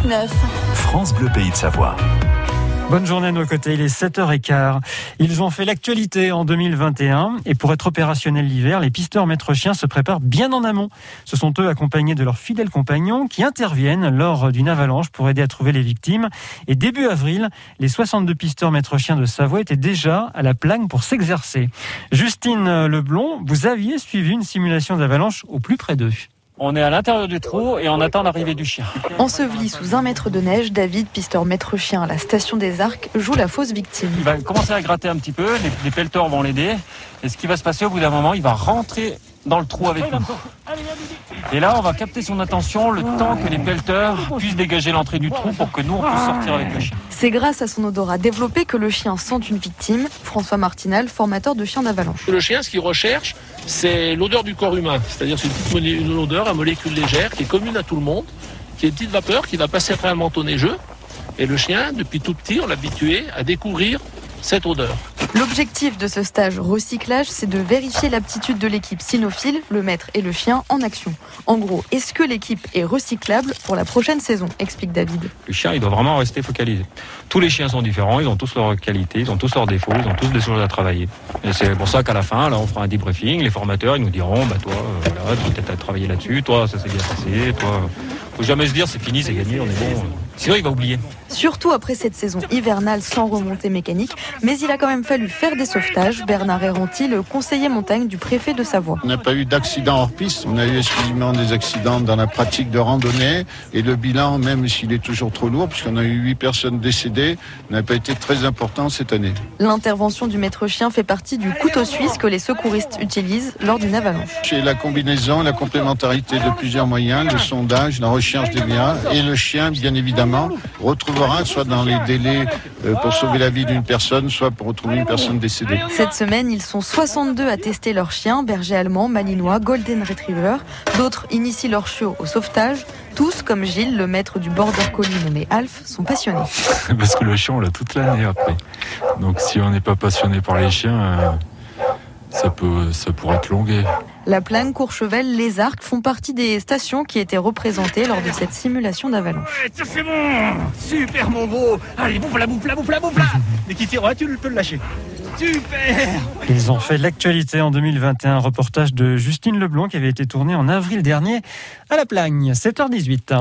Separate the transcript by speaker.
Speaker 1: France 9.
Speaker 2: France Bleu Pays de Savoie.
Speaker 3: Bonne journée à nos côtés, il est 7h15. Ils ont fait l'actualité en 2021 et pour être opérationnels l'hiver, les pisteurs maîtres chiens se préparent bien en amont. Ce sont eux accompagnés de leurs fidèles compagnons qui interviennent lors d'une avalanche pour aider à trouver les victimes. Et début avril, les 62 pisteurs maîtres chiens de Savoie étaient déjà à la plagne pour s'exercer. Justine Leblond, vous aviez suivi une simulation d'avalanche au plus près d'eux.
Speaker 4: On est à l'intérieur du trou et on attend l'arrivée du chien.
Speaker 5: Enseveli sous un mètre de neige, David, pisteur maître chien à la station des Arcs, joue la fausse victime.
Speaker 4: Il va commencer à gratter un petit peu, les, les pelleteurs vont l'aider. Et ce qui va se passer au bout d'un moment, il va rentrer dans le trou avec nous. Et là, on va capter son attention le temps que les pelleteurs puissent dégager l'entrée du trou pour que nous, on puisse sortir avec le chien.
Speaker 5: C'est grâce à son odorat développé que le chien sent une victime. François Martinal, formateur de chiens d'avalanche.
Speaker 6: Le chien, ce qu'il recherche, c'est l'odeur du corps humain. C'est-à-dire c'est une petite molé- une odeur à molécule légère qui est commune à tout le monde, qui est une petite vapeur qui va passer après un manteau neigeux. Et le chien, depuis tout petit, on l'a habitué à découvrir cette odeur.
Speaker 5: L'objectif de ce stage recyclage, c'est de vérifier l'aptitude de l'équipe cynophile, le maître et le chien, en action. En gros, est-ce que l'équipe est recyclable pour la prochaine saison explique David.
Speaker 4: Le chien, il doit vraiment rester focalisé. Tous les chiens sont différents, ils ont tous leurs qualités, ils ont tous leurs défauts, ils ont tous des choses à travailler. Et c'est pour ça qu'à la fin, là, on fera un debriefing. Les formateurs, ils nous diront, bah toi, euh, voilà, tu peut-être à travailler là-dessus, toi, ça s'est bien passé, toi. Faut jamais se dire, c'est fini, c'est gagné, on est bon. Sinon, il va oublier.
Speaker 5: Surtout après cette saison hivernale sans remontée mécanique, mais il a quand même fallu faire des sauvetages. Bernard Erranti, le conseiller montagne du préfet de Savoie.
Speaker 7: On n'a pas eu d'accident hors piste, on a eu exclusivement des accidents dans la pratique de randonnée et le bilan, même s'il est toujours trop lourd, puisqu'on a eu huit personnes décédées, n'a pas été très important cette année.
Speaker 5: L'intervention du maître chien fait partie du couteau suisse que les secouristes utilisent lors d'une avalanche.
Speaker 7: C'est la combinaison, la complémentarité de plusieurs moyens, le sondage, la recherche des liens et le chien, bien évidemment, soit dans les délais euh, pour sauver la vie d'une personne, soit pour retrouver une personne décédée.
Speaker 5: Cette semaine, ils sont 62 à tester leurs chiens, berger allemand, malinois, golden retriever. D'autres initient leurs chiots au sauvetage. Tous, comme Gilles, le maître du border collie nommé Alf, sont passionnés.
Speaker 8: Parce que le chien, on l'a toute l'année après. Donc si on n'est pas passionné par les chiens, euh, ça, peut, ça pourrait être longué.
Speaker 5: La Plagne, Courchevel, les Arcs font partie des stations qui étaient représentées lors de cette simulation d'avalanche.
Speaker 9: Ça c'est bon Super mon gros Allez, bouffe la bouffe la bouffe la bouffe là Dès qu'il tire, ouais, tu peux le lâcher. Super
Speaker 3: Ils ont fait l'actualité en 2021, reportage de Justine Leblond qui avait été tourné en avril dernier à La Plagne, 7h18.